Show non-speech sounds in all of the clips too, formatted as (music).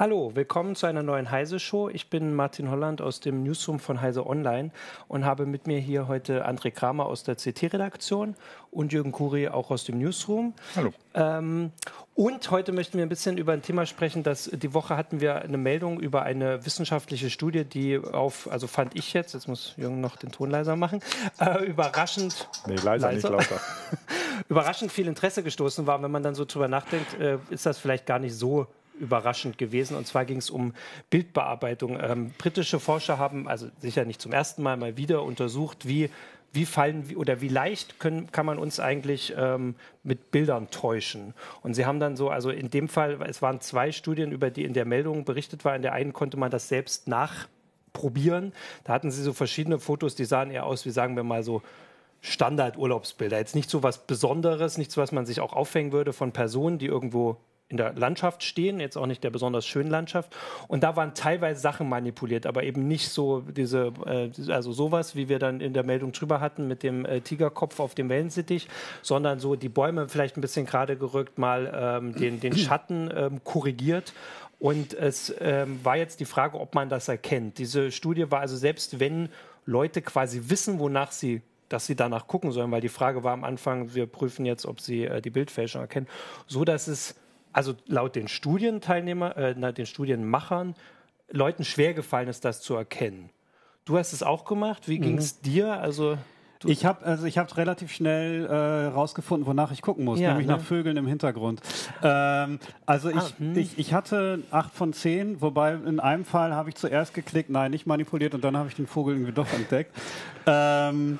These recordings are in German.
Hallo, willkommen zu einer neuen Heise-Show. Ich bin Martin Holland aus dem Newsroom von Heise Online und habe mit mir hier heute André Kramer aus der CT-Redaktion und Jürgen Kuri auch aus dem Newsroom. Hallo. Ähm, und heute möchten wir ein bisschen über ein Thema sprechen, das die Woche hatten wir eine Meldung über eine wissenschaftliche Studie, die auf, also fand ich jetzt, jetzt muss Jürgen noch den Ton leiser machen, äh, überraschend. Nee, leiser, leiser. nicht lauter. (laughs) überraschend viel Interesse gestoßen war. Wenn man dann so drüber nachdenkt, äh, ist das vielleicht gar nicht so überraschend gewesen. Und zwar ging es um Bildbearbeitung. Ähm, britische Forscher haben, also sicher nicht zum ersten Mal, mal wieder untersucht, wie wie fallen oder wie leicht können, kann man uns eigentlich ähm, mit Bildern täuschen? Und sie haben dann so, also in dem Fall, es waren zwei Studien, über die in der Meldung berichtet war. In der einen konnte man das selbst nachprobieren. Da hatten sie so verschiedene Fotos, die sahen eher aus wie, sagen wir mal, so Standard-Urlaubsbilder. Jetzt nicht so was Besonderes, nichts, was man sich auch aufhängen würde von Personen, die irgendwo in der Landschaft stehen, jetzt auch nicht der besonders schönen Landschaft. Und da waren teilweise Sachen manipuliert, aber eben nicht so diese, äh, also sowas, wie wir dann in der Meldung drüber hatten mit dem äh, Tigerkopf auf dem Wellensittich, sondern so die Bäume vielleicht ein bisschen gerade gerückt, mal ähm, den, den (clears throat) Schatten ähm, korrigiert. Und es ähm, war jetzt die Frage, ob man das erkennt. Diese Studie war also selbst, wenn Leute quasi wissen, wonach sie dass sie danach gucken sollen, weil die Frage war am Anfang, wir prüfen jetzt, ob sie äh, die Bildfälschung erkennen, so dass es also laut den Studienteilnehmer, äh, den Studienmachern, Leuten schwer gefallen ist, das zu erkennen. Du hast es auch gemacht. Wie mhm. ging es dir? Also ich habe also ich habe relativ schnell äh, rausgefunden, wonach ich gucken muss, ja, nämlich ne? nach Vögeln im Hintergrund. Ähm, also ich, ah, hm. ich, ich hatte acht von zehn, wobei in einem Fall habe ich zuerst geklickt, nein, nicht manipuliert und dann habe ich den Vogel irgendwie doch entdeckt. Ähm,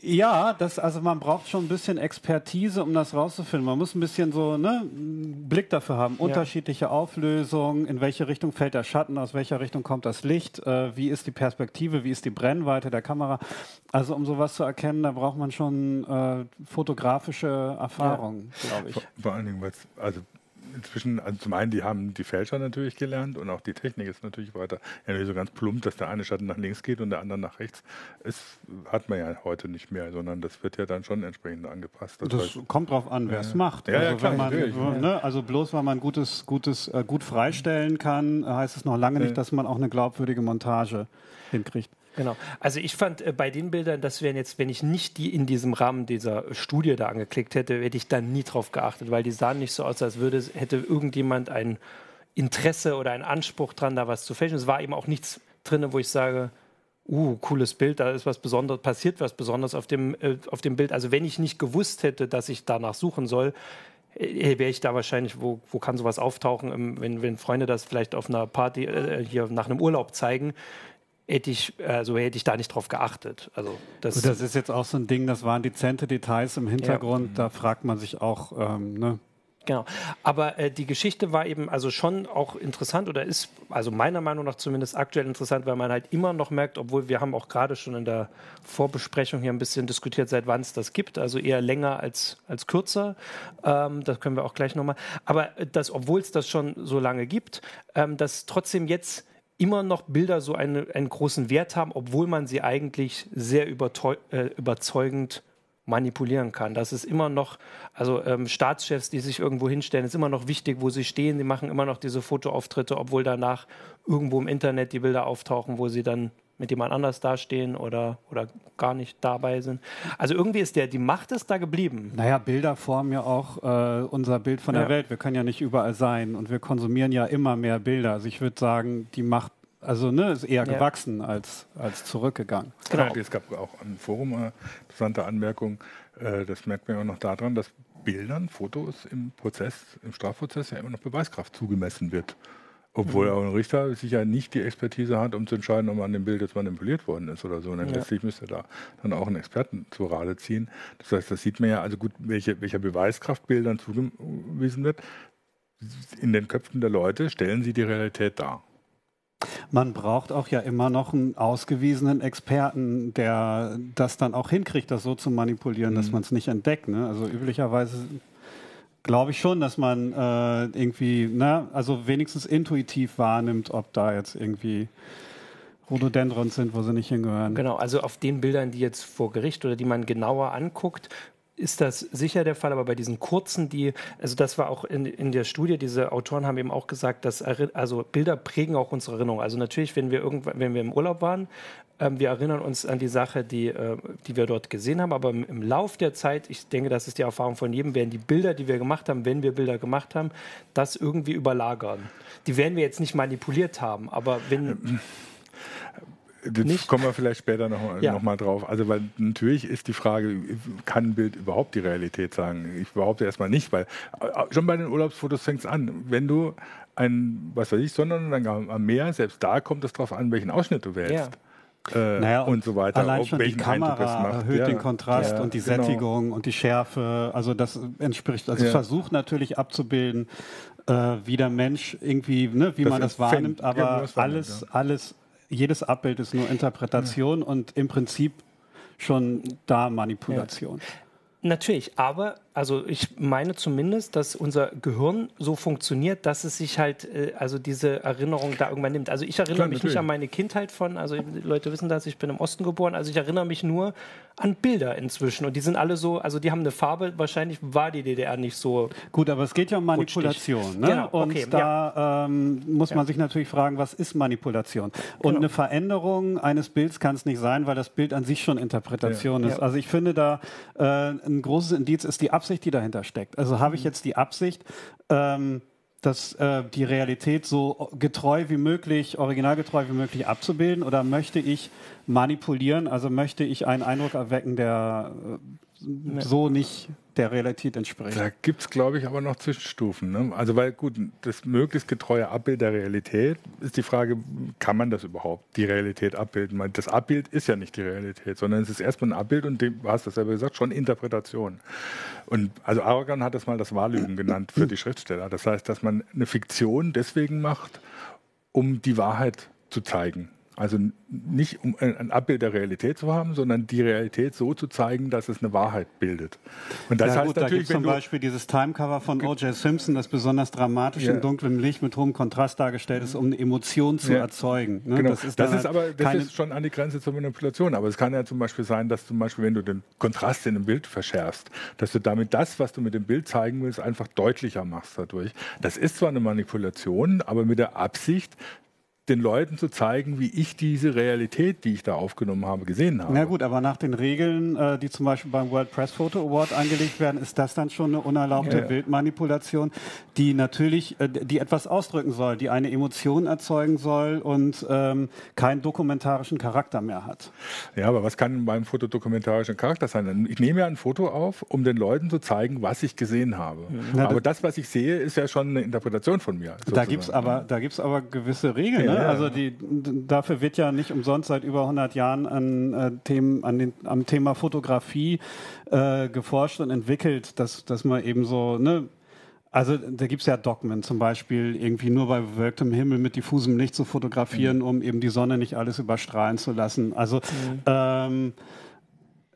ja, das, also man braucht schon ein bisschen Expertise, um das rauszufinden. Man muss ein bisschen so ne, Blick dafür haben. Ja. Unterschiedliche Auflösungen, in welche Richtung fällt der Schatten, aus welcher Richtung kommt das Licht, äh, wie ist die Perspektive, wie ist die Brennweite der Kamera. Also um sowas zu erkennen, da braucht man schon äh, fotografische Erfahrung, ja. glaube ich. Vor, vor allen Dingen, also inzwischen, also zum einen, die haben die Fälscher natürlich gelernt und auch die Technik ist natürlich weiter. Ja, nicht so ganz plump, dass der eine Schatten nach links geht und der andere nach rechts. Das hat man ja heute nicht mehr, sondern das wird ja dann schon entsprechend angepasst. Das, das heißt, kommt drauf an, wer es macht. Ja, also, ja, klar, man, ne, also bloß weil man gutes, gutes, äh, gut freistellen kann, heißt es noch lange nicht, dass man auch eine glaubwürdige Montage hinkriegt. Genau. Also ich fand äh, bei den Bildern, das wären jetzt, wenn ich nicht die in diesem Rahmen dieser Studie da angeklickt hätte, hätte ich da nie drauf geachtet, weil die sahen nicht so aus, als würde hätte irgendjemand ein Interesse oder einen Anspruch dran, da was zu fälschen. Es war eben auch nichts drin, wo ich sage, uh, cooles Bild, da ist was Besonderes, passiert was Besonderes auf dem, äh, auf dem Bild. Also wenn ich nicht gewusst hätte, dass ich danach suchen soll, äh, wäre ich da wahrscheinlich, wo, wo kann sowas auftauchen, ähm, wenn, wenn Freunde das vielleicht auf einer Party äh, hier nach einem Urlaub zeigen, hätte ich, also hätte ich da nicht drauf geachtet. Also das, das ist jetzt auch so ein Ding, das waren dezente Details im Hintergrund, ja. da fragt man sich auch, ähm, ne? Genau. Aber äh, die Geschichte war eben also schon auch interessant oder ist, also meiner Meinung nach zumindest aktuell interessant, weil man halt immer noch merkt, obwohl wir haben auch gerade schon in der Vorbesprechung hier ein bisschen diskutiert, seit wann es das gibt, also eher länger als, als kürzer. Ähm, das können wir auch gleich nochmal. Aber äh, das, obwohl es das schon so lange gibt, ähm, dass trotzdem jetzt immer noch Bilder so eine, einen großen Wert haben, obwohl man sie eigentlich sehr äh, überzeugend manipulieren kann. Das ist immer noch, also ähm, Staatschefs, die sich irgendwo hinstellen, ist immer noch wichtig, wo sie stehen. Die machen immer noch diese Fotoauftritte, obwohl danach irgendwo im Internet die Bilder auftauchen, wo sie dann mit jemand anders dastehen oder, oder gar nicht dabei sind. Also irgendwie ist der, die Macht ist da geblieben. Naja, Bilder formen ja auch äh, unser Bild von ja. der Welt. Wir können ja nicht überall sein und wir konsumieren ja immer mehr Bilder. Also ich würde sagen, die Macht also ne, ist eher ja. gewachsen als, als zurückgegangen. Genau. Es gab auch ein Forum eine interessante Anmerkung. Äh, das merkt man ja auch noch daran, dass Bildern, Fotos im Prozess, im Strafprozess ja immer noch Beweiskraft zugemessen wird. Obwohl mhm. auch ein Richter sicher nicht die Expertise hat, um zu entscheiden, ob an dem Bild jetzt manipuliert worden ist oder so. Und dann ja. letztlich müsste da dann auch einen Experten zur Rade ziehen. Das heißt, das sieht man ja, also gut, welche, welcher Beweiskraft Bildern zugewiesen wird. In den Köpfen der Leute stellen sie die Realität dar. Man braucht auch ja immer noch einen ausgewiesenen Experten, der das dann auch hinkriegt, das so zu manipulieren, mhm. dass man es nicht entdeckt. Ne? Also üblicherweise glaube ich schon, dass man äh, irgendwie, ne, also wenigstens intuitiv wahrnimmt, ob da jetzt irgendwie Rhododendrons sind, wo sie nicht hingehören. Genau, also auf den Bildern, die jetzt vor Gericht oder die man genauer anguckt, ist das sicher der Fall, aber bei diesen kurzen, die, also das war auch in, in der Studie, diese Autoren haben eben auch gesagt, dass also Bilder prägen auch unsere Erinnerung. Also natürlich, wenn wir irgendwann, wenn wir im Urlaub waren, ähm, wir erinnern uns an die Sache, die, äh, die wir dort gesehen haben, aber im, im Lauf der Zeit, ich denke, das ist die Erfahrung von jedem, werden die Bilder, die wir gemacht haben, wenn wir Bilder gemacht haben, das irgendwie überlagern. Die werden wir jetzt nicht manipuliert haben, aber wenn (clears throat) das nicht? kommen wir vielleicht später noch, ja. noch mal drauf. Also, weil natürlich ist die Frage, kann ein Bild überhaupt die Realität sagen? Ich behaupte erstmal nicht, weil äh, schon bei den Urlaubsfotos fängt es an. Wenn du ein, was weiß ich, Sonnenuntergang am Meer, selbst da kommt es darauf an, welchen Ausschnitt du wählst. Ja. Äh, naja, und, und, so weiter. Allein schon die Kamera erhöht ja, den Kontrast ja, und die genau. Sättigung und die Schärfe. Also das entspricht, also ja. versucht natürlich abzubilden, äh, wie der Mensch irgendwie, ne, wie das man das wahrnimmt, aber alles, alles jedes Abbild ist nur Interpretation ja. und im Prinzip schon da Manipulation. Ja. Natürlich, aber also ich meine zumindest, dass unser Gehirn so funktioniert, dass es sich halt, äh, also diese Erinnerung da irgendwann nimmt. Also ich erinnere Klar, mich natürlich. nicht an meine Kindheit von, also die Leute wissen das, ich bin im Osten geboren, also ich erinnere mich nur an Bilder inzwischen und die sind alle so, also die haben eine Farbe, wahrscheinlich war die DDR nicht so. Gut, aber es geht ja um Manipulation. Ne? Genau, und okay, da ja. ähm, muss man ja. sich natürlich fragen, was ist Manipulation? Und genau. eine Veränderung eines Bilds kann es nicht sein, weil das Bild an sich schon Interpretation ja. ist. Also ich finde da äh, ein großes Indiz ist die Ab Absicht, die dahinter steckt. Also habe ich mhm. jetzt die Absicht, ähm, dass äh, die Realität so getreu wie möglich, originalgetreu wie möglich abzubilden oder möchte ich manipulieren, also möchte ich einen Eindruck erwecken, der äh, so nicht der Realität entspricht. Da gibt es, glaube ich, aber noch Zwischenstufen. Ne? Also, weil gut, das möglichst getreue Abbild der Realität ist die Frage, kann man das überhaupt, die Realität abbilden? Weil das Abbild ist ja nicht die Realität, sondern es ist erstmal ein Abbild und du hast das selber gesagt, schon Interpretation. Und also Aragon hat das mal das Wahllügen genannt für die Schriftsteller. Das heißt, dass man eine Fiktion deswegen macht, um die Wahrheit zu zeigen. Also nicht um ein Abbild der Realität zu haben, sondern die Realität so zu zeigen, dass es eine Wahrheit bildet. Und das ja, heißt gut, natürlich, da zum Beispiel dieses Timecover von O.J. Simpson, das besonders dramatisch ja. in dunklem Licht mit hohem Kontrast dargestellt ist, um eine Emotion zu ja. erzeugen. Ne? Genau. Das ist, das ist aber das ist schon an die Grenze zur Manipulation. Aber es kann ja zum Beispiel sein, dass zum Beispiel, wenn du den Kontrast in einem Bild verschärfst, dass du damit das, was du mit dem Bild zeigen willst, einfach deutlicher machst dadurch. Das ist zwar eine Manipulation, aber mit der Absicht, den Leuten zu zeigen, wie ich diese Realität, die ich da aufgenommen habe, gesehen habe. Na gut, aber nach den Regeln, äh, die zum Beispiel beim World Press Photo Award angelegt werden, ist das dann schon eine unerlaubte ja. Bildmanipulation, die natürlich, äh, die etwas ausdrücken soll, die eine Emotion erzeugen soll und ähm, keinen dokumentarischen Charakter mehr hat. Ja, aber was kann beim Foto dokumentarischen Charakter sein? Ich nehme ja ein Foto auf, um den Leuten zu zeigen, was ich gesehen habe. Na, aber das, was ich sehe, ist ja schon eine Interpretation von mir. Sozusagen. Da gibt es aber, aber gewisse Regeln. Ja. Ne? Also die, dafür wird ja nicht umsonst seit über 100 Jahren an, äh, Themen, an den, am Thema Fotografie äh, geforscht und entwickelt, dass, dass man eben so, ne, also da gibt es ja Dogmen, zum Beispiel irgendwie nur bei bewölktem Himmel mit diffusem Licht zu fotografieren, mhm. um eben die Sonne nicht alles überstrahlen zu lassen. Also mhm. ähm,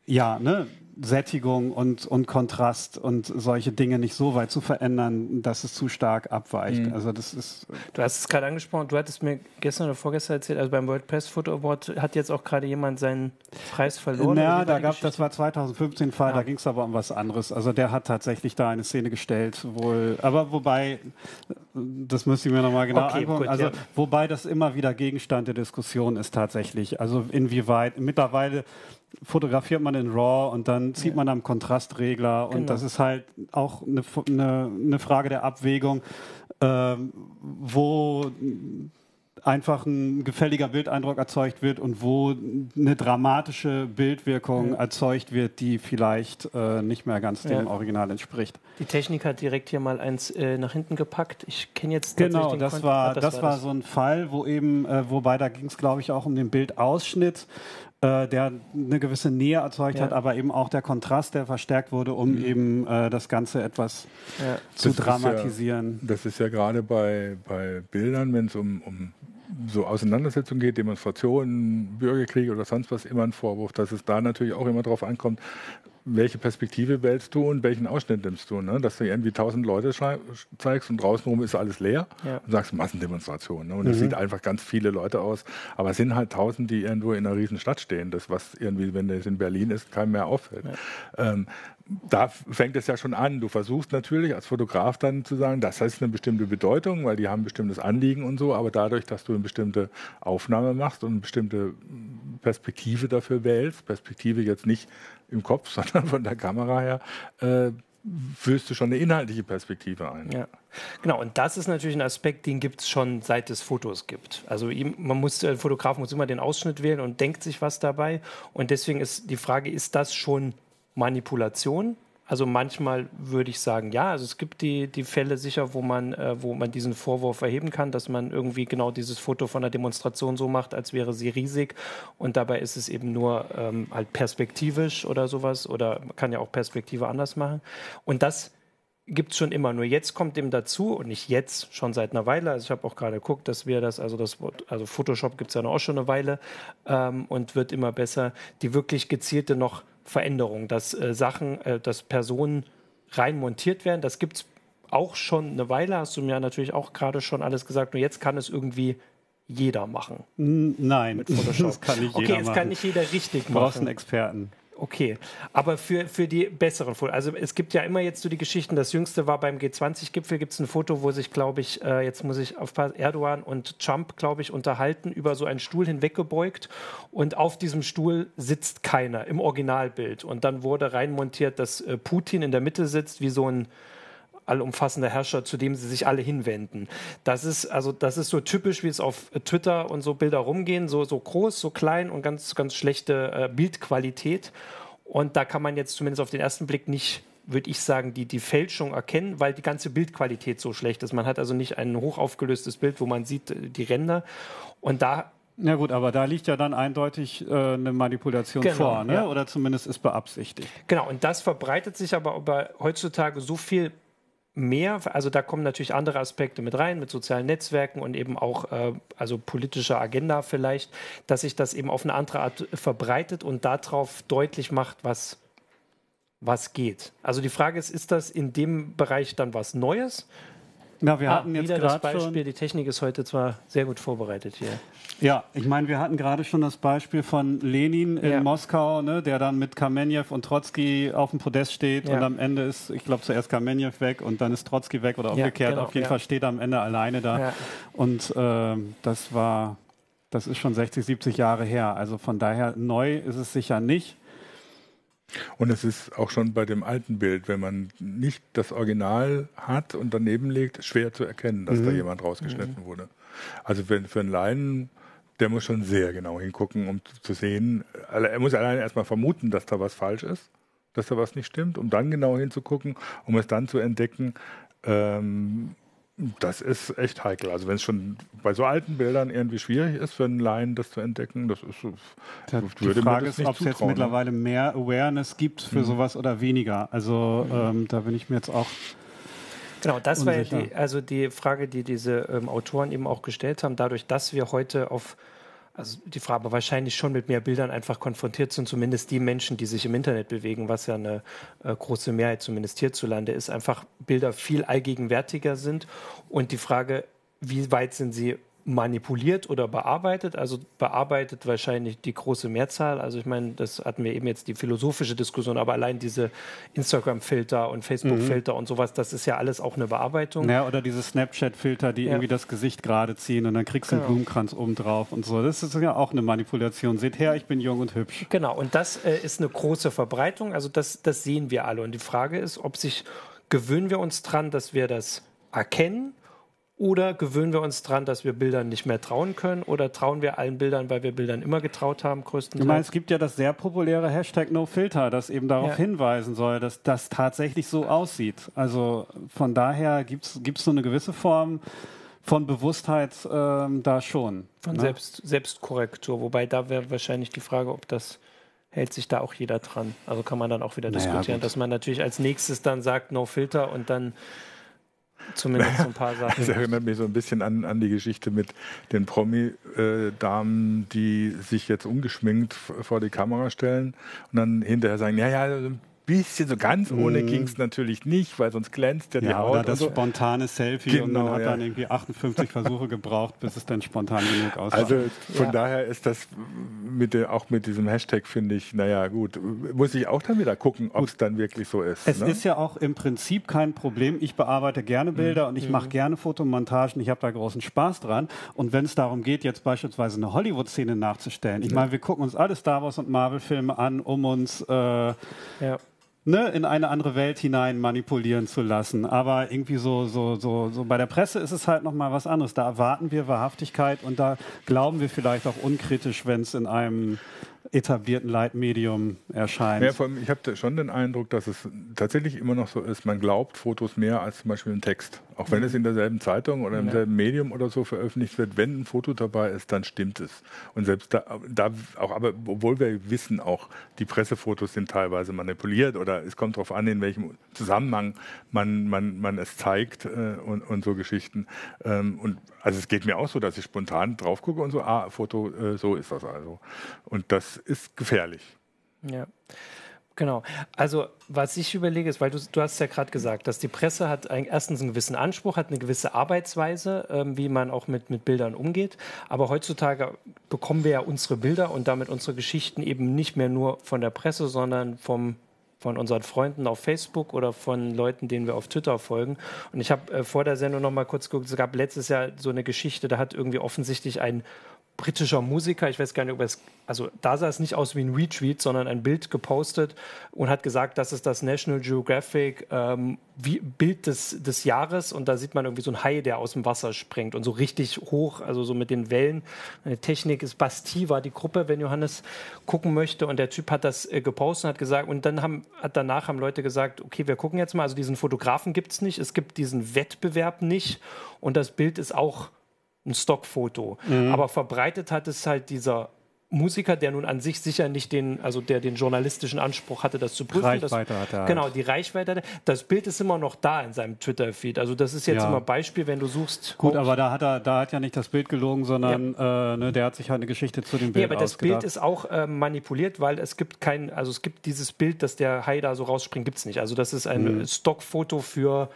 ja, ne, Sättigung und, und Kontrast und solche Dinge nicht so weit zu verändern, dass es zu stark abweicht. Mhm. Also das ist. Du hast es gerade angesprochen, du hattest mir gestern oder vorgestern erzählt, also beim World Press Photo Award hat jetzt auch gerade jemand seinen Preis verloren. Ja, da gab das war 2015 Fall, ja. da ging es aber um was anderes. Also der hat tatsächlich da eine Szene gestellt, wohl, aber wobei, das müsste ich mir nochmal genau okay, angucken. Gut, also ja. wobei das immer wieder Gegenstand der Diskussion ist tatsächlich. Also inwieweit mittlerweile fotografiert man in RAW und dann zieht ja. man am Kontrastregler und genau. das ist halt auch eine, eine, eine Frage der Abwägung, äh, wo einfach ein gefälliger Bildeindruck erzeugt wird und wo eine dramatische Bildwirkung ja. erzeugt wird, die vielleicht äh, nicht mehr ganz dem ja. Original entspricht. Die Technik hat direkt hier mal eins äh, nach hinten gepackt. Ich kenne jetzt genau, das war, ah, das, das war das. so ein Fall, wo eben, äh, wobei da ging es glaube ich auch um den Bildausschnitt äh, der eine gewisse Nähe erzeugt ja. hat, aber eben auch der Kontrast, der verstärkt wurde, um mhm. eben äh, das Ganze etwas ja. zu das dramatisieren. Ist ja, das ist ja gerade bei, bei Bildern, wenn es um, um so Auseinandersetzungen geht, Demonstrationen, Bürgerkriege oder sonst was, immer ein Vorwurf, dass es da natürlich auch immer darauf ankommt, welche Perspektive wählst du und welchen Ausschnitt nimmst du. Ne? Dass du irgendwie tausend Leute zeigst und draußenrum ist alles leer ja. und sagst Massendemonstration. Ne? Und es mhm. sieht einfach ganz viele Leute aus. Aber es sind halt tausend, die irgendwo in einer riesen Stadt stehen. Das, was irgendwie, wenn das in Berlin ist, keinem mehr auffällt. Ja. Ähm, da fängt es ja schon an. Du versuchst natürlich als Fotograf dann zu sagen, das heißt eine bestimmte Bedeutung, weil die haben ein bestimmtes Anliegen und so, aber dadurch, dass du eine bestimmte Aufnahme machst und eine bestimmte Perspektive dafür wählst, Perspektive jetzt nicht im Kopf, (laughs) sondern von der Kamera her, äh, führst du schon eine inhaltliche Perspektive ein. Ja, genau. Und das ist natürlich ein Aspekt, den gibt es schon seit es Fotos gibt. Also man muss, der Fotograf muss immer den Ausschnitt wählen und denkt sich was dabei. Und deswegen ist die Frage, ist das schon Manipulation? Also manchmal würde ich sagen, ja. Also es gibt die, die Fälle sicher, wo man, äh, wo man diesen Vorwurf erheben kann, dass man irgendwie genau dieses Foto von der Demonstration so macht, als wäre sie riesig. Und dabei ist es eben nur ähm, halt perspektivisch oder sowas. Oder man kann ja auch Perspektive anders machen. Und das gibt es schon immer. Nur jetzt kommt dem dazu, und nicht jetzt, schon seit einer Weile. Also ich habe auch gerade geguckt, dass wir das, also das Wort, also Photoshop gibt es ja auch schon eine Weile ähm, und wird immer besser, die wirklich gezielte noch Veränderung, dass äh, Sachen, äh, dass Personen rein montiert werden. Das gibt es auch schon eine Weile, hast du mir natürlich auch gerade schon alles gesagt. Nur jetzt kann es irgendwie jeder machen. Nein, mit Photoshop. (laughs) das kann nicht jeder okay, es kann nicht jeder richtig machen. Du brauchst einen Experten. Okay, aber für, für die besseren Fotos. Also es gibt ja immer jetzt so die Geschichten, das jüngste war beim G20-Gipfel, gibt es ein Foto, wo sich, glaube ich, äh, jetzt muss ich auf Erdogan und Trump, glaube ich, unterhalten, über so einen Stuhl hinweggebeugt und auf diesem Stuhl sitzt keiner im Originalbild. Und dann wurde reinmontiert, dass äh, Putin in der Mitte sitzt, wie so ein allumfassender Herrscher, zu dem sie sich alle hinwenden. Das ist also das ist so typisch, wie es auf Twitter und so Bilder rumgehen, so so groß, so klein und ganz ganz schlechte äh, Bildqualität. Und da kann man jetzt zumindest auf den ersten Blick nicht würde ich sagen, die, die Fälschung erkennen, weil die ganze Bildqualität so schlecht ist. Man hat also nicht ein hochaufgelöstes Bild, wo man sieht äh, die Ränder. Und da ja gut, aber da liegt ja dann eindeutig äh, eine Manipulation genau, vor, ne? Ja. oder zumindest ist beabsichtigt. Genau, und das verbreitet sich aber heutzutage so viel mehr, also da kommen natürlich andere Aspekte mit rein, mit sozialen Netzwerken und eben auch äh, also politischer Agenda vielleicht, dass sich das eben auf eine andere Art verbreitet und darauf deutlich macht, was, was geht. Also die Frage ist, ist das in dem Bereich dann was Neues? Na, wir ah, hatten jetzt gerade das Beispiel. Schon die Technik ist heute zwar sehr gut vorbereitet hier. Ja, ich meine, wir hatten gerade schon das Beispiel von Lenin in ja. Moskau, ne, der dann mit Kamenjew und Trotzki auf dem Podest steht ja. und am Ende ist, ich glaube, zuerst Kamenjew weg und dann ist Trotzki weg oder umgekehrt. Genau, auf jeden Fall steht er am Ende alleine da. Und äh, das war, das ist schon 60, 70 Jahre her. Also von daher neu ist es sicher nicht. Und es ist auch schon bei dem alten Bild, wenn man nicht das Original hat und daneben legt, schwer zu erkennen, dass mhm. da jemand rausgeschnitten mhm. wurde. Also für, für einen Laien, der muss schon sehr genau hingucken, um zu sehen. Er muss alleine erstmal vermuten, dass da was falsch ist, dass da was nicht stimmt, um dann genau hinzugucken, um es dann zu entdecken. Ähm, das ist echt heikel. Also wenn es schon bei so alten Bildern irgendwie schwierig ist für einen Laien, das zu entdecken, das ist so. Ja, die Frage ist, ob es jetzt mittlerweile mehr Awareness gibt für mhm. sowas oder weniger. Also mhm. ähm, da bin ich mir jetzt auch. Genau, das unsicher. war ja die, also die Frage, die diese ähm, Autoren eben auch gestellt haben. Dadurch, dass wir heute auf also die Frage, aber wahrscheinlich schon mit mehr Bildern einfach konfrontiert sind, zumindest die Menschen, die sich im Internet bewegen, was ja eine äh, große Mehrheit zumindest hierzulande ist, einfach Bilder viel allgegenwärtiger sind. Und die Frage, wie weit sind sie manipuliert oder bearbeitet. Also bearbeitet wahrscheinlich die große Mehrzahl. Also ich meine, das hatten wir eben jetzt die philosophische Diskussion, aber allein diese Instagram-Filter und Facebook-Filter mhm. und sowas, das ist ja alles auch eine Bearbeitung. Ja, oder diese Snapchat-Filter, die ja. irgendwie das Gesicht gerade ziehen und dann kriegst du einen genau. Blumenkranz oben drauf und so. Das ist ja auch eine Manipulation. Seht her, ich bin jung und hübsch. Genau, und das äh, ist eine große Verbreitung. Also das, das sehen wir alle. Und die Frage ist, ob sich gewöhnen wir uns dran, dass wir das erkennen oder gewöhnen wir uns daran, dass wir Bildern nicht mehr trauen können? Oder trauen wir allen Bildern, weil wir Bildern immer getraut haben, größtenteils? Ich meine, es gibt ja das sehr populäre Hashtag NoFilter, das eben darauf ja. hinweisen soll, dass das tatsächlich so aussieht. Also von daher gibt es so eine gewisse Form von Bewusstheit ähm, da schon. Von ne? Selbst, Selbstkorrektur. Wobei da wäre wahrscheinlich die Frage, ob das hält sich da auch jeder dran. Also kann man dann auch wieder naja, diskutieren, gut. dass man natürlich als nächstes dann sagt No Filter und dann Zumindest (laughs) so ein paar Sachen. Das erinnert mich so ein bisschen an, an die Geschichte mit den Promi-Damen, die sich jetzt ungeschminkt vor die Kamera stellen und dann hinterher sagen, ja, ja, bisschen, so ganz ohne mm. ging es natürlich nicht, weil sonst glänzt ja die ja, Haut. Oder das so. spontane Selfie genau, und man hat ja. dann irgendwie 58 Versuche gebraucht, bis es dann spontan genug aussah. Also von ja. daher ist das mit der, auch mit diesem Hashtag, finde ich, naja, gut, muss ich auch dann wieder gucken, ob es dann wirklich so ist. Es ne? ist ja auch im Prinzip kein Problem. Ich bearbeite gerne Bilder mhm. und ich mache mhm. gerne Fotomontagen. Ich habe da großen Spaß dran. Und wenn es darum geht, jetzt beispielsweise eine Hollywood-Szene nachzustellen, ich meine, wir gucken uns alle Star Wars und Marvel-Filme an, um uns äh, ja ne, in eine andere Welt hinein manipulieren zu lassen. Aber irgendwie so, so, so, so bei der Presse ist es halt nochmal was anderes. Da erwarten wir Wahrhaftigkeit und da glauben wir vielleicht auch unkritisch, wenn es in einem etablierten Leitmedium erscheint. Ja, vor allem, ich habe schon den Eindruck, dass es tatsächlich immer noch so ist, man glaubt Fotos mehr als zum Beispiel ein Text. Auch wenn es in derselben Zeitung oder im ja. selben Medium oder so veröffentlicht wird, wenn ein Foto dabei ist, dann stimmt es. Und selbst da, da auch, aber obwohl wir wissen auch, die Pressefotos sind teilweise manipuliert oder es kommt darauf an, in welchem Zusammenhang man, man, man es zeigt äh, und, und so Geschichten. Ähm, und also es geht mir auch so, dass ich spontan drauf gucke und so, ah, Foto, äh, so ist das also. Und das ist gefährlich. Ja. Genau. Also was ich überlege ist, weil du, du hast ja gerade gesagt, dass die Presse hat ein, erstens einen gewissen Anspruch, hat eine gewisse Arbeitsweise, ähm, wie man auch mit, mit Bildern umgeht. Aber heutzutage bekommen wir ja unsere Bilder und damit unsere Geschichten eben nicht mehr nur von der Presse, sondern vom von unseren Freunden auf Facebook oder von Leuten, denen wir auf Twitter folgen. Und ich habe äh, vor der Sendung noch mal kurz geguckt, es gab letztes Jahr so eine Geschichte, da hat irgendwie offensichtlich ein britischer Musiker, ich weiß gar nicht, ob es, also da sah es nicht aus wie ein Retweet, sondern ein Bild gepostet und hat gesagt, das ist das National Geographic ähm, wie, Bild des, des Jahres und da sieht man irgendwie so ein Hai, der aus dem Wasser springt und so richtig hoch, also so mit den Wellen. Eine Technik ist Bastille war die Gruppe, wenn Johannes gucken möchte und der Typ hat das äh, gepostet und hat gesagt und dann haben, hat danach haben Leute gesagt, okay, wir gucken jetzt mal, also diesen Fotografen gibt es nicht, es gibt diesen Wettbewerb nicht und das Bild ist auch ein Stockfoto. Mhm. Aber verbreitet hat es halt dieser Musiker, der nun an sich sicher nicht den, also der den journalistischen Anspruch hatte, das zu prüfen. Reichweite das, hat er. Genau, die Reichweite. Das Bild ist immer noch da in seinem Twitter-Feed. Also das ist jetzt ja. immer Beispiel, wenn du suchst. Gut, aber da hat er, da hat ja nicht das Bild gelogen, sondern ja. äh, ne, der hat sich halt eine Geschichte zu dem Bild Ja, aber das Bild ist auch äh, manipuliert, weil es gibt kein, also es gibt dieses Bild, dass der Hai da so rausspringt, gibt es nicht. Also das ist ein mhm. Stockfoto für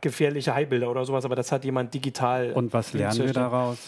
gefährliche Haibilder oder sowas, aber das hat jemand digital. Und was lernen wir daraus?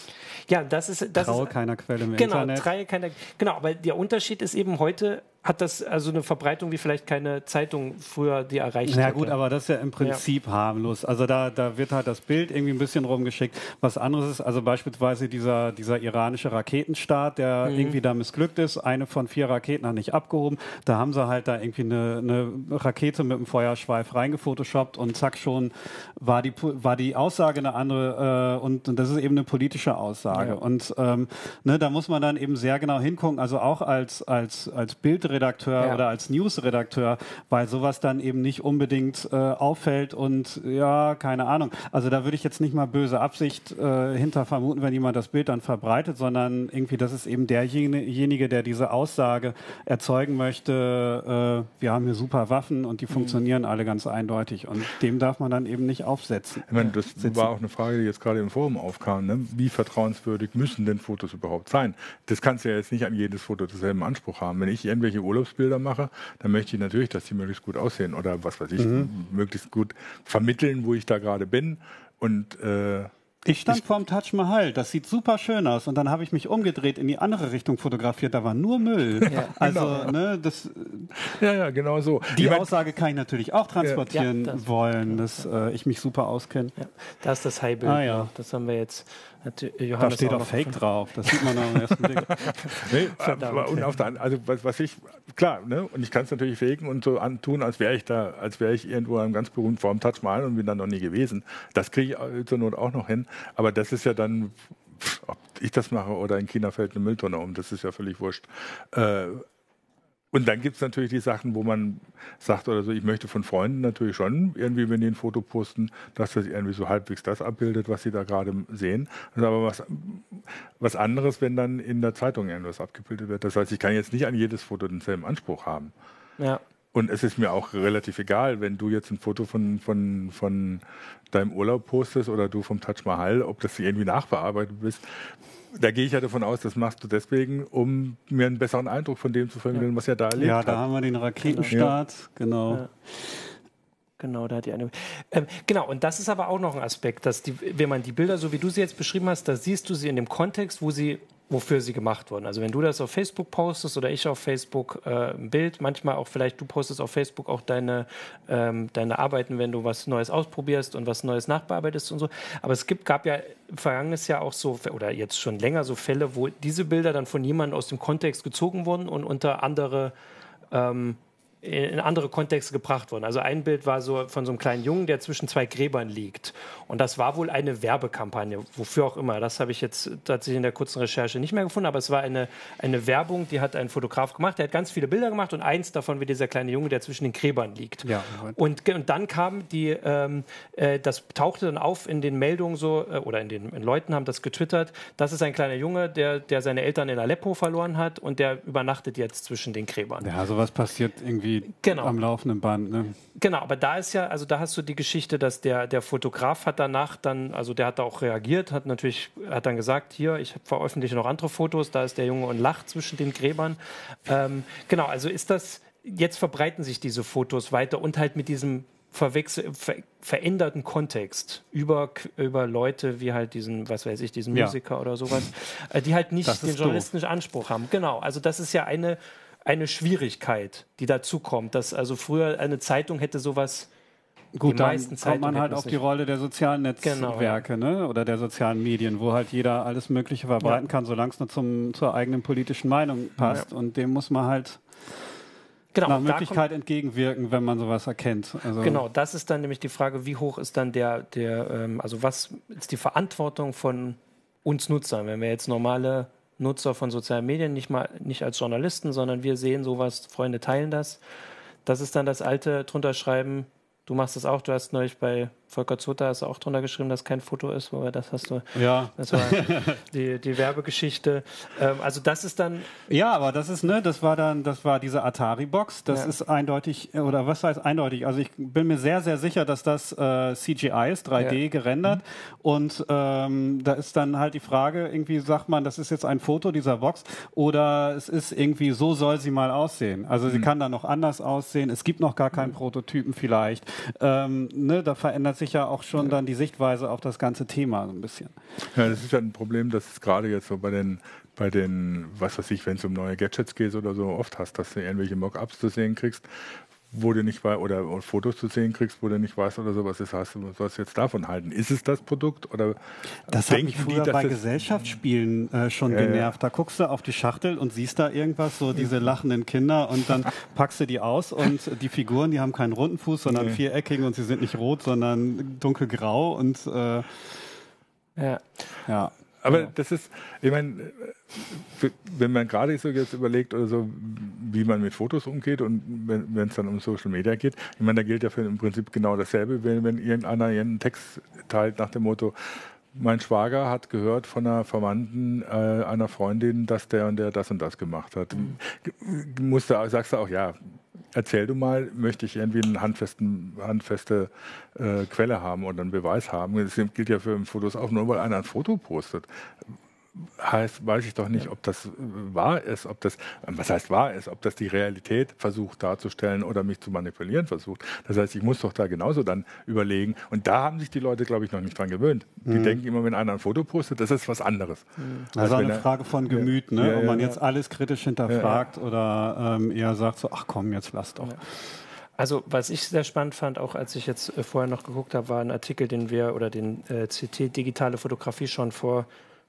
Ja, das ist. Das Traue ist, keiner Quelle im genau, Internet. Traue keiner, genau, aber der Unterschied ist eben heute hat das also eine Verbreitung, wie vielleicht keine Zeitung früher die erreicht hat. Ja gut, aber das ist ja im Prinzip ja. harmlos. Also da, da wird halt das Bild irgendwie ein bisschen rumgeschickt. Was anderes ist, also beispielsweise dieser, dieser iranische Raketenstart, der mhm. irgendwie da missglückt ist. Eine von vier Raketen hat nicht abgehoben. Da haben sie halt da irgendwie eine, eine Rakete mit einem Feuerschweif reingefotoshoppt und zack schon war die, war die Aussage eine andere äh, und, und das ist eben eine politische Aussage. Ja. Und ähm, ne, da muss man dann eben sehr genau hingucken. Also auch als, als, als Bildredakteur Bildredakteur ja. oder als Newsredakteur, weil sowas dann eben nicht unbedingt äh, auffällt und ja, keine Ahnung. Also da würde ich jetzt nicht mal böse Absicht äh, hinter vermuten, wenn jemand das Bild dann verbreitet, sondern irgendwie, das ist eben derjenige, der diese Aussage erzeugen möchte, äh, wir haben hier super Waffen und die mhm. funktionieren alle ganz eindeutig und dem darf man dann eben nicht aufsetzen. Ich meine, das Sitzen. war auch eine Frage, die jetzt gerade im Forum aufkam. Ne? Wie vertrauenswürdig müssen denn Fotos überhaupt sein? Das kannst du ja jetzt nicht an jedes Foto denselben Anspruch haben. Wenn ich irgendwelche Urlaubsbilder mache, dann möchte ich natürlich, dass die möglichst gut aussehen oder was weiß ich, mhm. möglichst gut vermitteln, wo ich da gerade bin. Und äh, ich stand ich, vorm Taj Mahal, das sieht super schön aus. Und dann habe ich mich umgedreht, in die andere Richtung fotografiert, da war nur Müll. Ja, (laughs) also, genau. ne, das. (laughs) Ja, ja, genau so. Die ich Aussage kann ich natürlich auch transportieren ja, das, wollen, dass äh, ich mich super auskenne. Ja, da ist das High-Bild. Ah, ja. Das haben wir jetzt da steht auch Fake drauf, das sieht man am ersten Blick. (laughs) nee, und auf der, also was, was ich, klar, ne, und ich kann es natürlich faken und so tun, als wäre ich da, als wäre ich irgendwo einem ganz berühmten Form Touch mal und bin dann noch nie gewesen. Das kriege ich zur Not auch noch hin, aber das ist ja dann, ob ich das mache oder in China fällt eine Mülltonne um, das ist ja völlig wurscht. Äh, und dann gibt es natürlich die Sachen, wo man sagt oder so, ich möchte von Freunden natürlich schon irgendwie, wenn die ein Foto posten, dass das irgendwie so halbwegs das abbildet, was sie da gerade sehen. Das ist aber was, was anderes, wenn dann in der Zeitung irgendwas abgebildet wird. Das heißt, ich kann jetzt nicht an jedes Foto denselben Anspruch haben. Ja. Und es ist mir auch relativ egal, wenn du jetzt ein Foto von, von, von deinem Urlaub postest oder du vom Taj Mahal, ob das irgendwie nachbearbeitet bist da gehe ich ja davon aus, das machst du deswegen, um mir einen besseren Eindruck von dem zu vermitteln, ja. was er da erlebt Ja, da hat. haben wir den Raketenstart, genau. Ja. Genau, da hat die eine. Ähm, genau, und das ist aber auch noch ein Aspekt, dass die, wenn man die Bilder, so wie du sie jetzt beschrieben hast, da siehst du sie in dem Kontext, wo sie wofür sie gemacht wurden. Also wenn du das auf Facebook postest oder ich auf Facebook äh, ein Bild, manchmal auch vielleicht du postest auf Facebook auch deine, ähm, deine Arbeiten, wenn du was Neues ausprobierst und was Neues nachbearbeitest und so. Aber es gibt, gab ja vergangenes Jahr auch so, oder jetzt schon länger so Fälle, wo diese Bilder dann von jemandem aus dem Kontext gezogen wurden und unter andere ähm, in andere Kontexte gebracht worden. Also ein Bild war so von so einem kleinen Jungen, der zwischen zwei Gräbern liegt. Und das war wohl eine Werbekampagne, wofür auch immer. Das habe ich jetzt tatsächlich in der kurzen Recherche nicht mehr gefunden, aber es war eine, eine Werbung, die hat ein Fotograf gemacht. Der hat ganz viele Bilder gemacht und eins davon wie dieser kleine Junge, der zwischen den Gräbern liegt. Ja, und, und dann kam die, ähm, äh, das tauchte dann auf in den Meldungen so, äh, oder in den in Leuten haben das getwittert, das ist ein kleiner Junge, der, der seine Eltern in Aleppo verloren hat und der übernachtet jetzt zwischen den Gräbern. Ja, sowas passiert irgendwie genau. am laufenden Band. Ne? Genau, aber da ist ja, also da hast du die Geschichte, dass der, der Fotograf hat danach dann, also der hat da auch reagiert, hat natürlich, hat dann gesagt, hier, ich veröffentliche noch andere Fotos, da ist der Junge und lacht zwischen den Gräbern. Ähm, genau, also ist das, jetzt verbreiten sich diese Fotos weiter und halt mit diesem verwechsel, ver, veränderten Kontext über, über Leute wie halt diesen, was weiß ich, diesen Musiker ja. oder sowas, äh, die halt nicht den journalistischen doof. Anspruch haben. Genau, also das ist ja eine eine Schwierigkeit, die dazu kommt. Dass also früher eine Zeitung hätte sowas. Gut, dann kommt man halt auf die Rolle der sozialen Netzwerke genau, ja. ne? oder der sozialen Medien, wo halt jeder alles Mögliche verbreiten ja. kann, solange es nur zum, zur eigenen politischen Meinung passt. Ja. Und dem muss man halt genau, nach Möglichkeit entgegenwirken, wenn man sowas erkennt. Also genau, das ist dann nämlich die Frage, wie hoch ist dann der, der ähm, also was ist die Verantwortung von uns Nutzern, wenn wir jetzt normale Nutzer von sozialen Medien, nicht mal nicht als Journalisten, sondern wir sehen sowas, Freunde teilen das. Das ist dann das alte drunter schreiben, du machst das auch, du hast neulich bei Volker hast du auch drunter geschrieben, dass kein Foto ist, wo das hast du. Ja. Das war (laughs) die, die Werbegeschichte. Ähm, also das ist dann. Ja, aber das ist, ne, das war dann, das war diese Atari-Box. Das ja. ist eindeutig, oder was heißt eindeutig? Also ich bin mir sehr, sehr sicher, dass das äh, CGI ist, 3D ja. gerendert. Mhm. Und ähm, da ist dann halt die Frage, irgendwie sagt man, das ist jetzt ein Foto dieser Box oder es ist irgendwie, so soll sie mal aussehen. Also mhm. sie kann dann noch anders aussehen. Es gibt noch gar keinen mhm. Prototypen vielleicht. Ähm, ne, da verändert sich sich ja auch schon dann die Sichtweise auf das ganze Thema so ein bisschen. Ja, das ist ja ein Problem, dass es gerade jetzt so bei den, bei den, was weiß ich, wenn es um neue Gadgets geht oder so, oft hast, dass du irgendwelche Mockups zu sehen kriegst, wo du nicht weißt, oder, oder, Fotos zu sehen kriegst, wo du nicht weißt oder sowas. Das heißt, du sollst jetzt davon halten. Ist es das Produkt oder Das hat mich früher die, bei Gesellschaftsspielen äh, schon äh, genervt. Da guckst du auf die Schachtel und siehst da irgendwas, so diese lachenden Kinder und dann (laughs) packst du die aus und die Figuren, die haben keinen runden Fuß, sondern nee. viereckigen und sie sind nicht rot, sondern dunkelgrau und äh, ja. ja. Aber ja. das ist, ich meine, wenn man gerade so jetzt überlegt oder so, wie man mit Fotos umgeht und wenn es dann um Social Media geht, ich meine, da gilt ja für im Prinzip genau dasselbe, wenn, wenn irgendeiner einen Text teilt nach dem Motto, mein Schwager hat gehört von einer Verwandten äh, einer Freundin, dass der und der das und das gemacht hat. Mhm. Musst du, sagst du auch, ja, erzähl du mal, möchte ich irgendwie eine handfeste äh, Quelle haben oder einen Beweis haben. Das gilt ja für Fotos auch, nur weil einer ein Foto postet heißt, weiß ich doch nicht, ob das wahr ist, ob das, was heißt wahr ist, ob das die Realität versucht darzustellen oder mich zu manipulieren versucht. Das heißt, ich muss doch da genauso dann überlegen. Und da haben sich die Leute, glaube ich, noch nicht dran gewöhnt. Die mhm. denken immer, wenn einer ein Foto postet, das ist was anderes. Mhm. Also eine Frage von Gemüt, ne? Ja, ob man jetzt alles kritisch hinterfragt oder ähm, eher sagt so, ach komm, jetzt lass doch. Also was ich sehr spannend fand, auch als ich jetzt äh, vorher noch geguckt habe, war ein Artikel, den wir oder den äh, CT Digitale Fotografie schon vor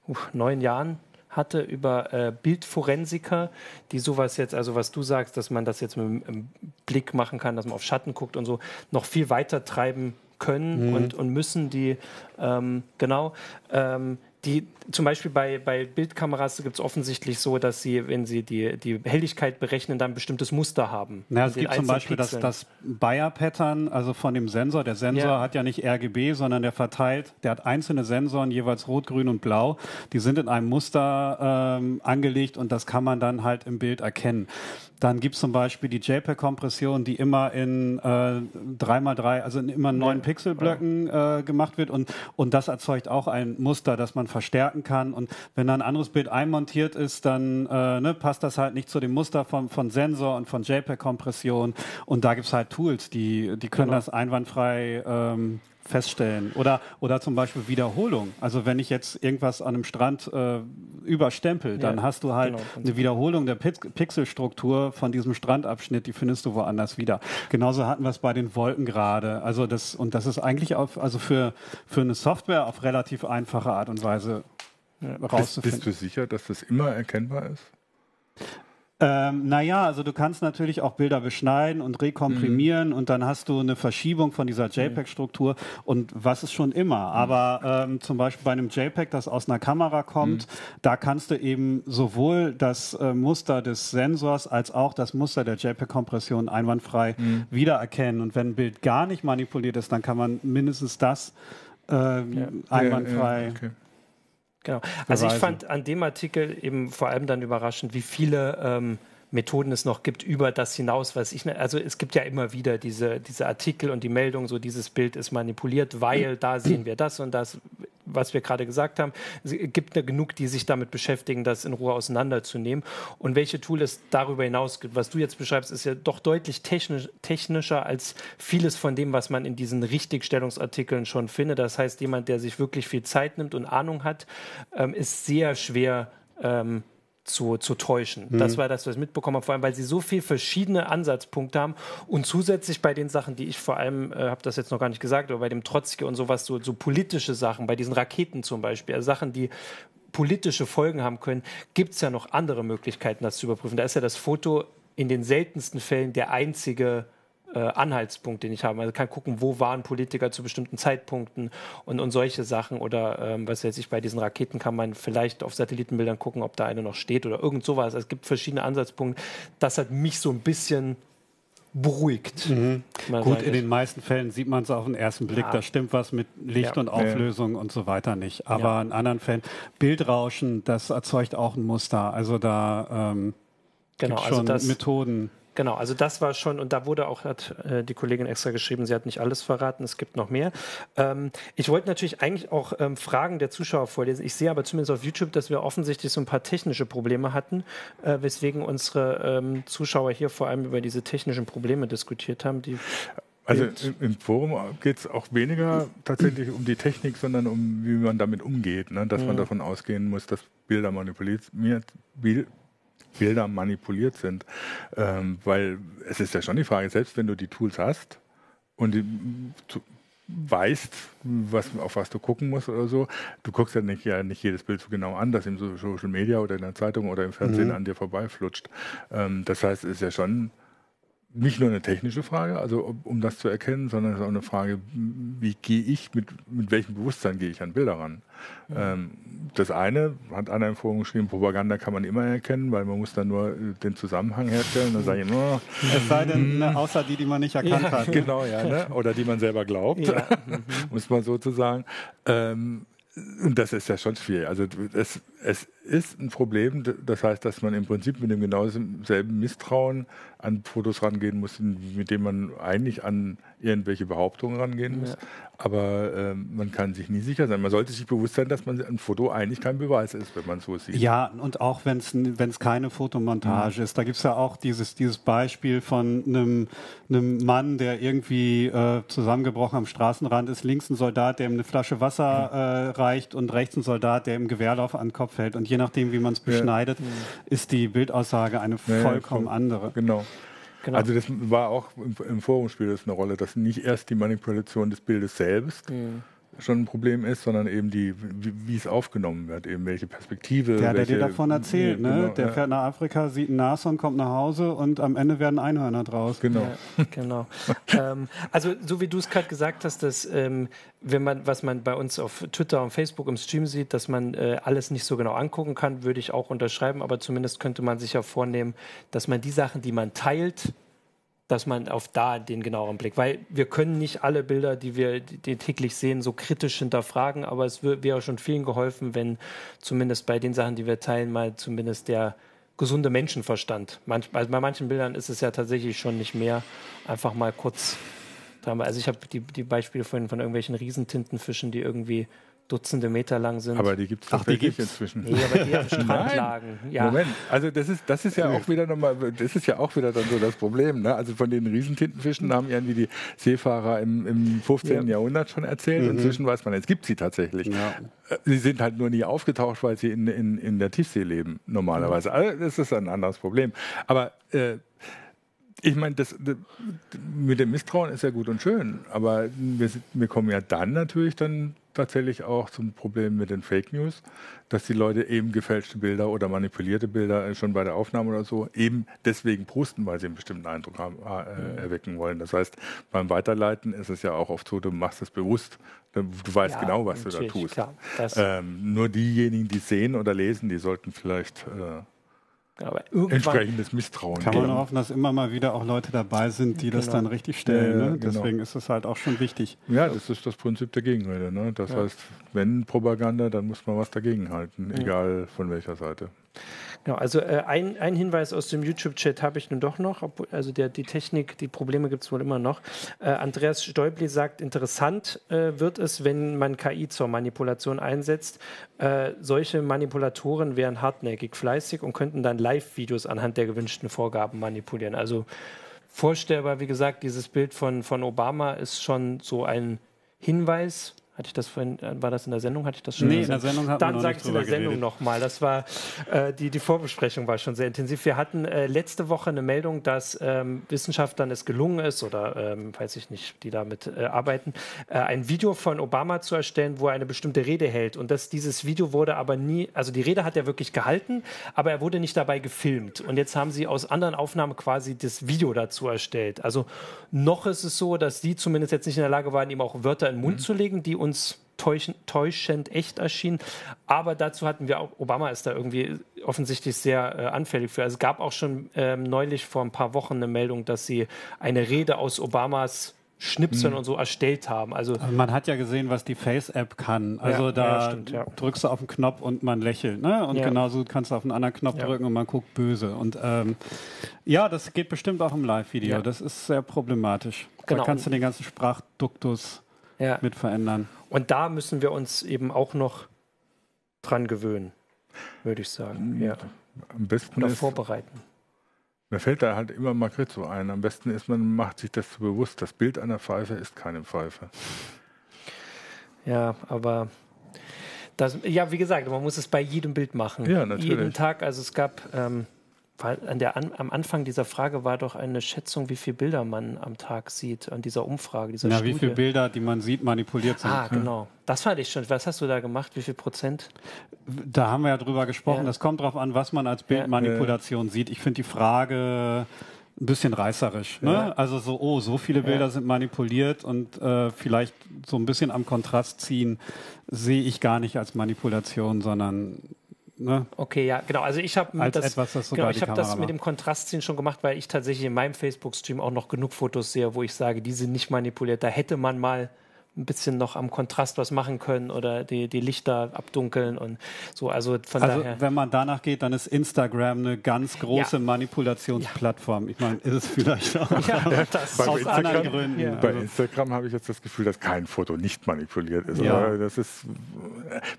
uh, neun Jahren hatte über äh, Bildforensiker, die sowas jetzt, also was du sagst, dass man das jetzt mit dem Blick machen kann, dass man auf Schatten guckt und so, noch viel weiter treiben können mhm. und, und müssen die, ähm, genau, ähm, die zum Beispiel bei, bei Bildkameras gibt es offensichtlich so, dass sie, wenn sie die, die Helligkeit berechnen, dann ein bestimmtes Muster haben. Ja, es gibt zum Beispiel das, das Bayer-Pattern, also von dem Sensor. Der Sensor ja. hat ja nicht RGB, sondern der verteilt, der hat einzelne Sensoren, jeweils rot, grün und blau. Die sind in einem Muster ähm, angelegt und das kann man dann halt im Bild erkennen. Dann gibt es zum Beispiel die JPEG-Kompression, die immer in äh, 3x3, also in immer neun Pixelblöcken äh, gemacht wird und, und das erzeugt auch ein Muster, das man verstärken kann. Und wenn da ein anderes Bild einmontiert ist, dann äh, ne, passt das halt nicht zu dem Muster von, von Sensor und von JPEG-Kompression. Und da gibt es halt Tools, die, die können genau. das einwandfrei ähm, feststellen. Oder, oder zum Beispiel Wiederholung. Also wenn ich jetzt irgendwas an einem Strand äh, überstempel, dann ja, hast du halt genau. eine Wiederholung der Pixelstruktur von diesem Strandabschnitt, die findest du woanders wieder. Genauso hatten wir es bei den Wolken gerade. Also das, und das ist eigentlich auf, also für, für eine Software auf relativ einfache Art und Weise ja. rauszufinden. Bist, bist du sicher, dass das immer erkennbar ist? Ähm, naja, also du kannst natürlich auch Bilder beschneiden und rekomprimieren mhm. und dann hast du eine Verschiebung von dieser JPEG-Struktur und was ist schon immer. Mhm. Aber ähm, zum Beispiel bei einem JPEG, das aus einer Kamera kommt, mhm. da kannst du eben sowohl das äh, Muster des Sensors als auch das Muster der JPEG-Kompression einwandfrei mhm. wiedererkennen. Und wenn ein Bild gar nicht manipuliert ist, dann kann man mindestens das äh, ja. einwandfrei. Ja, ja, okay. Genau. Also ich fand an dem Artikel eben vor allem dann überraschend, wie viele ähm, Methoden es noch gibt über das hinaus, was ich, ne, also es gibt ja immer wieder diese, diese Artikel und die Meldung, so dieses Bild ist manipuliert, weil da sehen wir das und das, was wir gerade gesagt haben. Es gibt ja genug, die sich damit beschäftigen, das in Ruhe auseinanderzunehmen. Und welche Tool es darüber hinaus gibt, was du jetzt beschreibst, ist ja doch deutlich technisch, technischer als vieles von dem, was man in diesen Richtigstellungsartikeln schon findet. Das heißt, jemand, der sich wirklich viel Zeit nimmt und Ahnung hat, ähm, ist sehr schwer ähm, zu, zu täuschen. Mhm. Das war das, was ich mitbekommen habe, vor allem, weil sie so viele verschiedene Ansatzpunkte haben und zusätzlich bei den Sachen, die ich vor allem, äh, habe das jetzt noch gar nicht gesagt, aber bei dem Trotzke und sowas, so, so politische Sachen, bei diesen Raketen zum Beispiel, also Sachen, die politische Folgen haben können, gibt es ja noch andere Möglichkeiten, das zu überprüfen. Da ist ja das Foto in den seltensten Fällen der einzige äh, Anhaltspunkt, den ich habe. Also kann gucken, wo waren Politiker zu bestimmten Zeitpunkten und, und solche Sachen. Oder ähm, was jetzt ich bei diesen Raketen kann man vielleicht auf Satellitenbildern gucken, ob da eine noch steht oder irgend sowas. Also es gibt verschiedene Ansatzpunkte. Das hat mich so ein bisschen beruhigt. Mhm. Gut, in den meisten Fällen sieht man es auf den ersten Blick. Ja. Da stimmt was mit Licht ja. und Auflösung ja. und so weiter nicht. Aber in anderen Fällen Bildrauschen, das erzeugt auch ein Muster. Also da ähm, genau, gibt also schon das, Methoden. Genau, also das war schon, und da wurde auch, hat äh, die Kollegin extra geschrieben, sie hat nicht alles verraten, es gibt noch mehr. Ähm, ich wollte natürlich eigentlich auch ähm, Fragen der Zuschauer vorlesen. Ich sehe aber zumindest auf YouTube, dass wir offensichtlich so ein paar technische Probleme hatten, äh, weswegen unsere ähm, Zuschauer hier vor allem über diese technischen Probleme diskutiert haben, die also im Forum geht es auch weniger tatsächlich um die Technik, sondern um wie man damit umgeht. Ne? Dass mhm. man davon ausgehen muss, dass Bilder manipuliert, Bilder manipuliert sind. Ähm, weil es ist ja schon die Frage, selbst wenn du die Tools hast und die, zu, weißt, was, auf was du gucken musst oder so, du guckst ja nicht, ja nicht jedes Bild so genau an, das im Social Media oder in der Zeitung oder im Fernsehen mhm. an dir vorbeiflutscht. Ähm, das heißt, es ist ja schon nicht nur eine technische Frage, also um das zu erkennen, sondern es ist auch eine Frage, wie gehe ich, mit, mit welchem Bewusstsein gehe ich an Bilder ran. Ähm, das eine, hat einer im Forum geschrieben, Propaganda kann man immer erkennen, weil man muss dann nur äh, den Zusammenhang herstellen. Dann sage ich immer, es sei denn, ne, außer die, die man nicht erkannt ja. hat. (laughs) Genau, ja, ne? oder die man selber glaubt, ja. (laughs) muss man sozusagen. Ähm, und das ist ja schon schwierig. Also es, es ist ein Problem. Das heißt, dass man im Prinzip mit dem genau selben Misstrauen an Fotos rangehen muss, mit dem man eigentlich an irgendwelche Behauptungen rangehen muss. Ja. Aber äh, man kann sich nie sicher sein. Man sollte sich bewusst sein, dass man ein Foto eigentlich kein Beweis ist, wenn man so sieht. Ja, und auch wenn es keine Fotomontage mhm. ist. Da gibt es ja auch dieses, dieses Beispiel von einem, einem Mann, der irgendwie äh, zusammengebrochen am Straßenrand ist. Links ein Soldat, der ihm eine Flasche Wasser mhm. äh, reicht und rechts ein Soldat, der im Gewehrlauf an den Kopf hält. Und je nachdem, wie man es beschneidet, ja. ist die Bildaussage eine vollkommen ja, andere. Genau. Genau. Also das war auch im, im Forum spielt das eine Rolle, dass nicht erst die Manipulation des Bildes selbst mhm. Schon ein Problem ist, sondern eben die, wie, wie, es aufgenommen wird, eben welche Perspektive. Der, welche, der dir davon erzählt, ne? Genau, der ja. fährt nach Afrika, sieht ein Nashorn, kommt nach Hause und am Ende werden Einhörner draus. Genau. Ja, genau. (laughs) ähm, also so wie du es gerade gesagt hast, dass ähm, wenn man, was man bei uns auf Twitter und Facebook im Stream sieht, dass man äh, alles nicht so genau angucken kann, würde ich auch unterschreiben, aber zumindest könnte man sich ja vornehmen, dass man die Sachen, die man teilt, dass man auf da den genaueren Blick, weil wir können nicht alle Bilder, die wir die täglich sehen, so kritisch hinterfragen, aber es wäre schon vielen geholfen, wenn zumindest bei den Sachen, die wir teilen, mal zumindest der gesunde Menschenverstand. Manch, also bei manchen Bildern ist es ja tatsächlich schon nicht mehr einfach mal kurz. Also ich habe die, die Beispiele von, von irgendwelchen Riesentintenfischen, die irgendwie Dutzende Meter lang sind. Aber die gibt es tatsächlich inzwischen. Nee, aber die am (laughs) Strand lagen. Ja. Moment, also das ist, das ist ja auch wieder nochmal, das ist ja auch wieder dann so das Problem. Ne? Also von den Riesentintenfischen haben irgendwie die Seefahrer im, im 15. Ja. Jahrhundert schon erzählt. Mhm. Inzwischen weiß man, es gibt sie tatsächlich. Ja. Äh, sie sind halt nur nie aufgetaucht, weil sie in, in, in der Tiefsee leben, normalerweise. Also das ist ein anderes Problem. Aber äh, ich meine, das, das, mit dem Misstrauen ist ja gut und schön, aber wir, wir, kommen ja dann natürlich dann tatsächlich auch zum Problem mit den Fake News, dass die Leute eben gefälschte Bilder oder manipulierte Bilder schon bei der Aufnahme oder so eben deswegen posten, weil sie einen bestimmten Eindruck haben, äh, erwecken wollen. Das heißt, beim Weiterleiten ist es ja auch oft so, du machst es bewusst, du weißt ja, genau, was du da tust. Ähm, nur diejenigen, die sehen oder lesen, die sollten vielleicht äh, aber entsprechendes Misstrauen. Kann man genau. hoffen, dass immer mal wieder auch Leute dabei sind, die genau. das dann richtig stellen. Ja, ne? genau. Deswegen ist es halt auch schon wichtig. Ja, das ist das Prinzip der Gegenrede. Ne? Das ja. heißt, wenn Propaganda, dann muss man was dagegen halten, ja. egal von welcher Seite. Genau, also äh, ein, ein Hinweis aus dem YouTube-Chat habe ich nun doch noch. Obwohl, also der, die Technik, die Probleme gibt es wohl immer noch. Äh, Andreas Stäubli sagt, interessant äh, wird es, wenn man KI zur Manipulation einsetzt. Äh, solche Manipulatoren wären hartnäckig fleißig und könnten dann Live-Videos anhand der gewünschten Vorgaben manipulieren. Also vorstellbar, wie gesagt, dieses Bild von, von Obama ist schon so ein Hinweis hatte ich das vorhin, äh, war das in der Sendung? Hatte ich das schon? Nee, in der Sendung hatten Dann sage ich es in der Sendung nochmal. Das war, äh, die, die Vorbesprechung war schon sehr intensiv. Wir hatten äh, letzte Woche eine Meldung, dass ähm, Wissenschaftlern es gelungen ist, oder ähm, weiß ich nicht, die damit äh, arbeiten, äh, ein Video von Obama zu erstellen, wo er eine bestimmte Rede hält. Und dass dieses Video wurde aber nie, also die Rede hat er wirklich gehalten, aber er wurde nicht dabei gefilmt. Und jetzt haben sie aus anderen Aufnahmen quasi das Video dazu erstellt. Also noch ist es so, dass die zumindest jetzt nicht in der Lage waren, ihm auch Wörter in den Mund mhm. zu legen, die uns uns täuschend echt erschienen. Aber dazu hatten wir auch, Obama ist da irgendwie offensichtlich sehr äh, anfällig für. Also es gab auch schon ähm, neulich vor ein paar Wochen eine Meldung, dass sie eine Rede aus Obamas Schnipseln mhm. und so erstellt haben. Also, also man hat ja gesehen, was die Face-App kann. Also ja, da ja, stimmt, ja. drückst du auf den Knopf und man lächelt. Ne? Und genauso kannst du auf einen anderen Knopf drücken und man guckt böse. Und ähm, ja, das geht bestimmt auch im Live-Video. Das ist sehr problematisch. Genau. Da kannst du den ganzen Sprachduktus ja. mit verändern. Und da müssen wir uns eben auch noch dran gewöhnen, würde ich sagen. Ja. Am besten Oder vorbereiten. Mir fällt da halt immer Margrit so ein. Am besten ist, man macht sich das so bewusst. Das Bild einer Pfeife ist keine Pfeife. Ja, aber das, ja, wie gesagt, man muss es bei jedem Bild machen. Ja, natürlich. Jeden Tag. Also es gab ähm, weil an der, an, am Anfang dieser Frage war doch eine Schätzung, wie viele Bilder man am Tag sieht, an dieser Umfrage, dieser Na, Studie. wie viele Bilder, die man sieht, manipuliert sind. Ah, genau. Das fand ich schon. Was hast du da gemacht? Wie viel Prozent? Da haben wir ja drüber gesprochen. Ja. Das kommt darauf an, was man als Bildmanipulation ja. sieht. Ich finde die Frage ein bisschen reißerisch. Ne? Ja. Also so, oh, so viele Bilder ja. sind manipuliert und äh, vielleicht so ein bisschen am Kontrast ziehen, sehe ich gar nicht als Manipulation, sondern Ne? Okay, ja, genau. Also ich habe das, etwas, das, genau, ich hab das mit dem Kontrastziehen schon gemacht, weil ich tatsächlich in meinem Facebook-Stream auch noch genug Fotos sehe, wo ich sage, die sind nicht manipuliert. Da hätte man mal ein bisschen noch am Kontrast was machen können oder die, die Lichter abdunkeln und so. Also von also daher. Wenn man danach geht, dann ist Instagram eine ganz große ja. Manipulationsplattform. Ich meine, ist es vielleicht auch ja, das aus Instagram, anderen Gründen. Ja. Bei Instagram habe ich jetzt das Gefühl, dass kein Foto nicht manipuliert ist. Ja. Das ist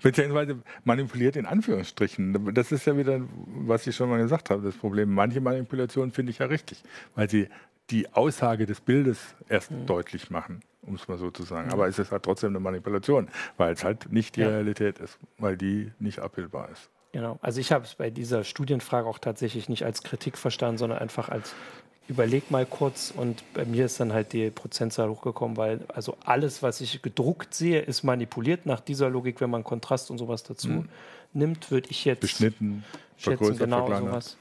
beziehungsweise manipuliert in Anführungsstrichen. Das ist ja wieder, was ich schon mal gesagt habe, das Problem. Manche Manipulationen finde ich ja richtig, weil sie die Aussage des Bildes erst mhm. deutlich machen um es mal so zu sagen. Aber es ist halt trotzdem eine Manipulation, weil es halt nicht die ja. Realität ist, weil die nicht abbildbar ist. Genau. Also ich habe es bei dieser Studienfrage auch tatsächlich nicht als Kritik verstanden, sondern einfach als überleg mal kurz und bei mir ist dann halt die Prozentzahl hochgekommen, weil also alles, was ich gedruckt sehe, ist manipuliert nach dieser Logik, wenn man Kontrast und sowas dazu hm. nimmt, würde ich jetzt beschnitten, schätzen, genau sowas.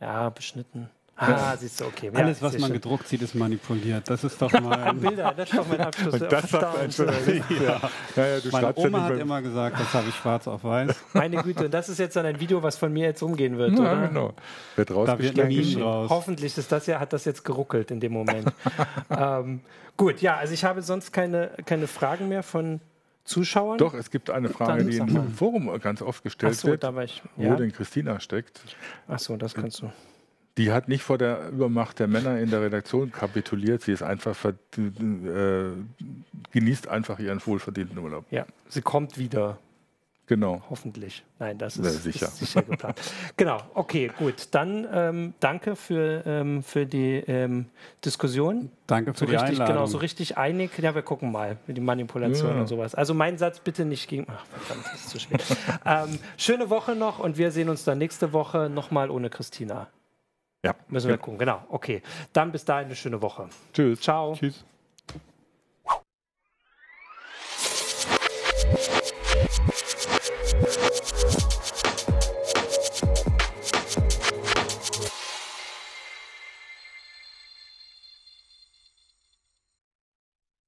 Ja, beschnitten. Ah, siehst du, okay. Alles, ja, was man schön. gedruckt sieht, ist manipuliert. Das ist doch (laughs) mal. Bilder, das ist doch mein Abschluss. Und das sagt ein (laughs) ja. Ja, ja, Meine Oma ja hat immer gesagt, das habe ich schwarz auf weiß. Meine Güte, und das ist jetzt dann ein Video, was von mir jetzt umgehen wird, ja, oder? genau. Wird da wird ein raus. Hoffentlich ist das ja, hat das jetzt geruckelt in dem Moment. (laughs) ähm, gut, ja, also ich habe sonst keine, keine Fragen mehr von Zuschauern? Doch, es gibt eine Frage, die im Forum ganz oft gestellt so, wird, ich, ja? wo denn Christina steckt. Ach so, das kannst du. Die hat nicht vor der Übermacht der Männer in der Redaktion kapituliert. Sie ist einfach äh, genießt einfach ihren wohlverdienten Urlaub. Ja, sie kommt wieder. Genau. Hoffentlich. Nein, das ist, ja, sicher. ist sicher geplant. (laughs) genau, okay, gut. Dann ähm, danke für, ähm, für die ähm, Diskussion. Danke für so die richtig, Einladung. Genau, so richtig einig. Ja, wir gucken mal mit die Manipulation ja. und sowas. Also mein Satz bitte nicht gegen... Ach, verdammt, das ist zu spät. (laughs) Ähm, schöne Woche noch und wir sehen uns dann nächste Woche nochmal ohne Christina. Ja. Müssen wir ja. gucken, genau. Okay. Dann bis dahin eine schöne Woche. Tschüss. Ciao. Tschüss.